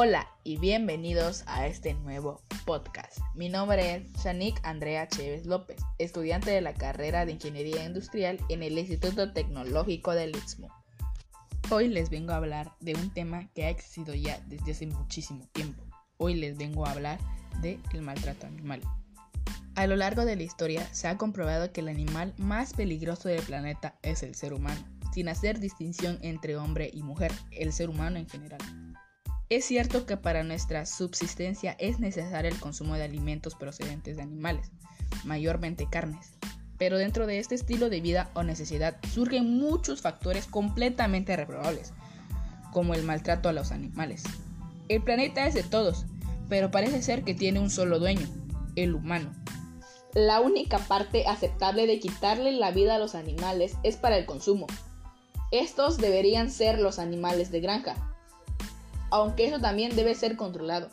Hola y bienvenidos a este nuevo podcast. Mi nombre es Shanik Andrea Chévez López, estudiante de la carrera de Ingeniería Industrial en el Instituto Tecnológico del Istmo. Hoy les vengo a hablar de un tema que ha existido ya desde hace muchísimo tiempo. Hoy les vengo a hablar del el maltrato animal. A lo largo de la historia se ha comprobado que el animal más peligroso del planeta es el ser humano, sin hacer distinción entre hombre y mujer, el ser humano en general. Es cierto que para nuestra subsistencia es necesario el consumo de alimentos procedentes de animales, mayormente carnes, pero dentro de este estilo de vida o necesidad surgen muchos factores completamente reprobables, como el maltrato a los animales. El planeta es de todos, pero parece ser que tiene un solo dueño, el humano. La única parte aceptable de quitarle la vida a los animales es para el consumo. Estos deberían ser los animales de granja, aunque eso también debe ser controlado.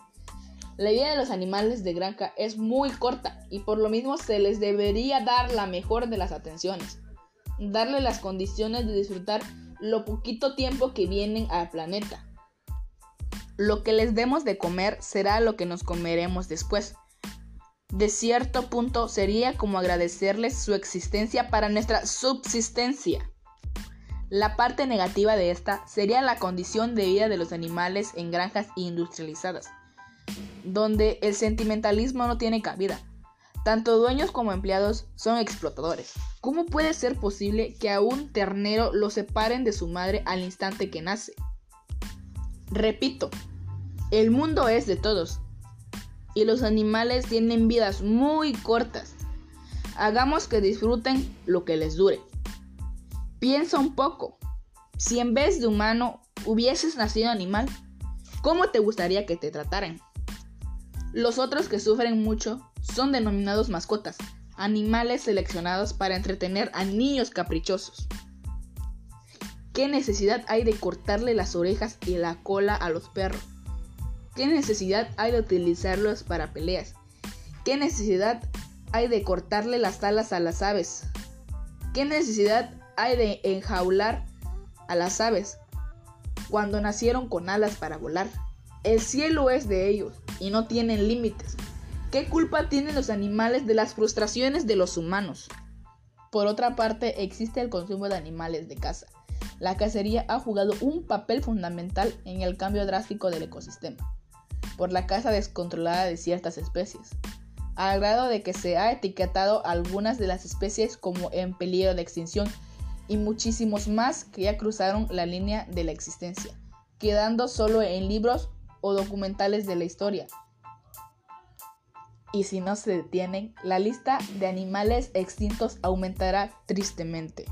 La vida de los animales de granja es muy corta y por lo mismo se les debería dar la mejor de las atenciones. Darle las condiciones de disfrutar lo poquito tiempo que vienen al planeta. Lo que les demos de comer será lo que nos comeremos después. De cierto punto sería como agradecerles su existencia para nuestra subsistencia. La parte negativa de esta sería la condición de vida de los animales en granjas industrializadas donde el sentimentalismo no tiene cabida. Tanto dueños como empleados son explotadores. ¿Cómo puede ser posible que a un ternero lo separen de su madre al instante que nace? Repito, el mundo es de todos y los animales tienen vidas muy cortas. Hagamos que disfruten lo que les dure. Piensa un poco. Si en vez de humano hubieses nacido animal, ¿cómo te gustaría que te trataran? Los otros que sufren mucho son denominados mascotas, animales seleccionados para entretener a niños caprichosos. ¿Qué necesidad hay de cortarle las orejas y la cola a los perros? ¿Qué necesidad hay de utilizarlos para peleas? ¿Qué necesidad hay de cortarle las alas a las aves? ¿Qué necesidad hay de enjaular a las aves cuando nacieron con alas para volar? El cielo es de ellos y no tienen límites. ¿Qué culpa tienen los animales de las frustraciones de los humanos? Por otra parte, existe el consumo de animales de caza. La cacería ha jugado un papel fundamental en el cambio drástico del ecosistema, por la caza descontrolada de ciertas especies, al grado de que se ha etiquetado algunas de las especies como en peligro de extinción y muchísimos más que ya cruzaron la línea de la existencia, quedando solo en libros o documentales de la historia. Y si no se detienen, la lista de animales extintos aumentará tristemente.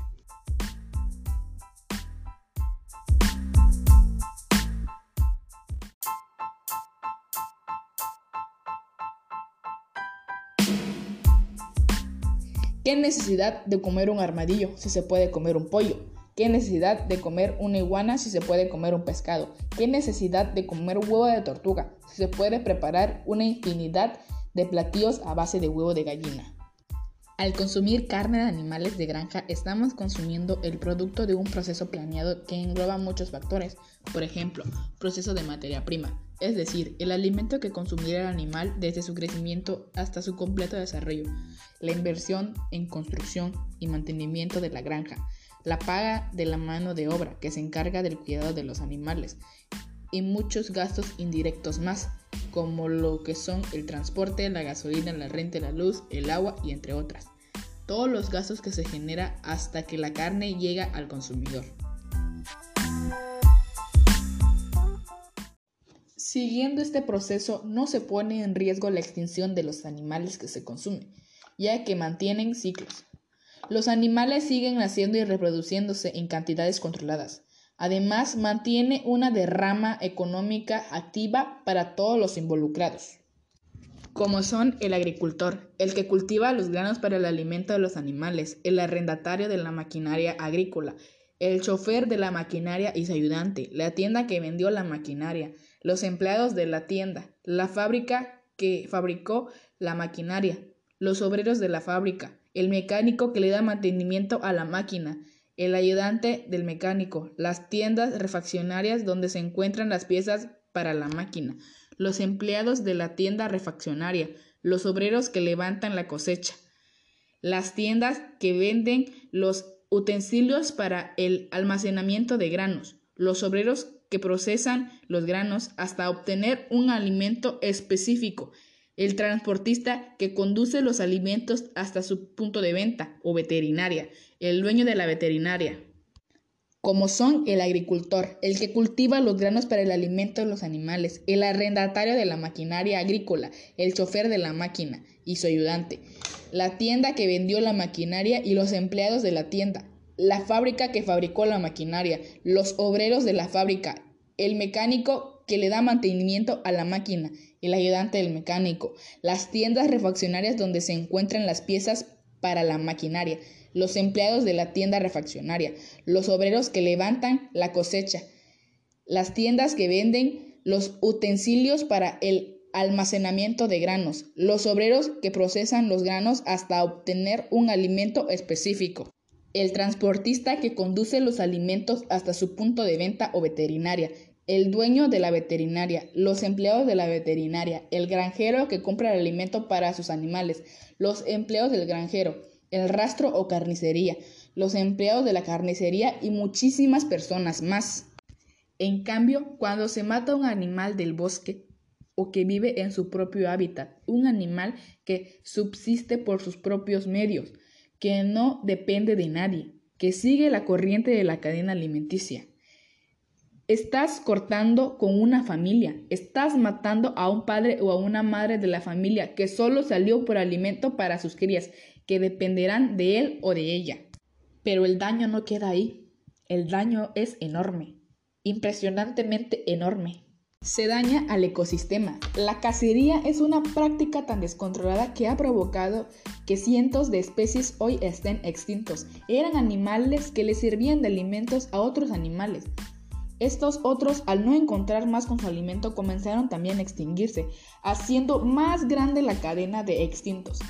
¿Qué necesidad de comer un armadillo si se puede comer un pollo? ¿Qué necesidad de comer una iguana si se puede comer un pescado? ¿Qué necesidad de comer huevo de tortuga si se puede preparar una infinidad de platillos a base de huevo de gallina? Al consumir carne de animales de granja, estamos consumiendo el producto de un proceso planeado que engloba muchos factores. Por ejemplo, proceso de materia prima, es decir, el alimento que consumirá el animal desde su crecimiento hasta su completo desarrollo, la inversión en construcción y mantenimiento de la granja, la paga de la mano de obra que se encarga del cuidado de los animales y muchos gastos indirectos más, como lo que son el transporte, la gasolina, la renta, la luz, el agua y entre otras. Todos los gastos que se genera hasta que la carne llega al consumidor. Siguiendo este proceso no se pone en riesgo la extinción de los animales que se consumen, ya que mantienen ciclos. Los animales siguen naciendo y reproduciéndose en cantidades controladas. Además, mantiene una derrama económica activa para todos los involucrados, como son el agricultor, el que cultiva los granos para el alimento de los animales, el arrendatario de la maquinaria agrícola, el chofer de la maquinaria y su ayudante, la tienda que vendió la maquinaria, los empleados de la tienda, la fábrica que fabricó la maquinaria, los obreros de la fábrica, el mecánico que le da mantenimiento a la máquina, el ayudante del mecánico, las tiendas refaccionarias donde se encuentran las piezas para la máquina, los empleados de la tienda refaccionaria, los obreros que levantan la cosecha, las tiendas que venden los utensilios para el almacenamiento de granos, los obreros que procesan los granos hasta obtener un alimento específico, el transportista que conduce los alimentos hasta su punto de venta o veterinaria, el dueño de la veterinaria, como son el agricultor, el que cultiva los granos para el alimento de los animales, el arrendatario de la maquinaria agrícola, el chofer de la máquina y su ayudante, la tienda que vendió la maquinaria y los empleados de la tienda, la fábrica que fabricó la maquinaria, los obreros de la fábrica, el mecánico que le da mantenimiento a la máquina, el ayudante del mecánico, las tiendas refaccionarias donde se encuentran las piezas para la maquinaria, los empleados de la tienda refaccionaria, los obreros que levantan la cosecha, las tiendas que venden los utensilios para el almacenamiento de granos, los obreros que procesan los granos hasta obtener un alimento específico, el transportista que conduce los alimentos hasta su punto de venta o veterinaria, el dueño de la veterinaria, los empleados de la veterinaria, el granjero que compra el alimento para sus animales, los empleados del granjero, el rastro o carnicería, los empleados de la carnicería y muchísimas personas más. En cambio, cuando se mata un animal del bosque o que vive en su propio hábitat, un animal que subsiste por sus propios medios, que no depende de nadie, que sigue la corriente de la cadena alimenticia. Estás cortando con una familia, estás matando a un padre o a una madre de la familia que solo salió por alimento para sus crías que dependerán de él o de ella. Pero el daño no queda ahí. El daño es enorme, impresionantemente enorme. Se daña al ecosistema. La cacería es una práctica tan descontrolada que ha provocado que cientos de especies hoy estén extintos. Eran animales que le servían de alimentos a otros animales. Estos otros, al no encontrar más con su alimento, comenzaron también a extinguirse, haciendo más grande la cadena de extintos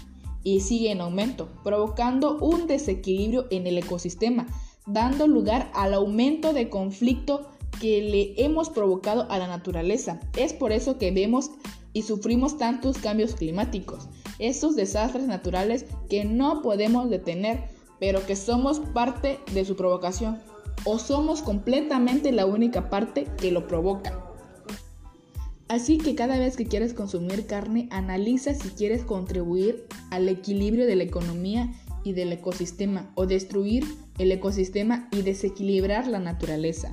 y sigue en aumento, provocando un desequilibrio en el ecosistema, dando lugar al aumento de conflicto que le hemos provocado a la naturaleza. Es por eso que vemos y sufrimos tantos cambios climáticos, estos desastres naturales que no podemos detener, pero que somos parte de su provocación, o somos completamente la única parte que lo provoca. Así que cada vez que quieres consumir carne, analiza si quieres contribuir al equilibrio de la economía y del ecosistema o destruir el ecosistema y desequilibrar la naturaleza.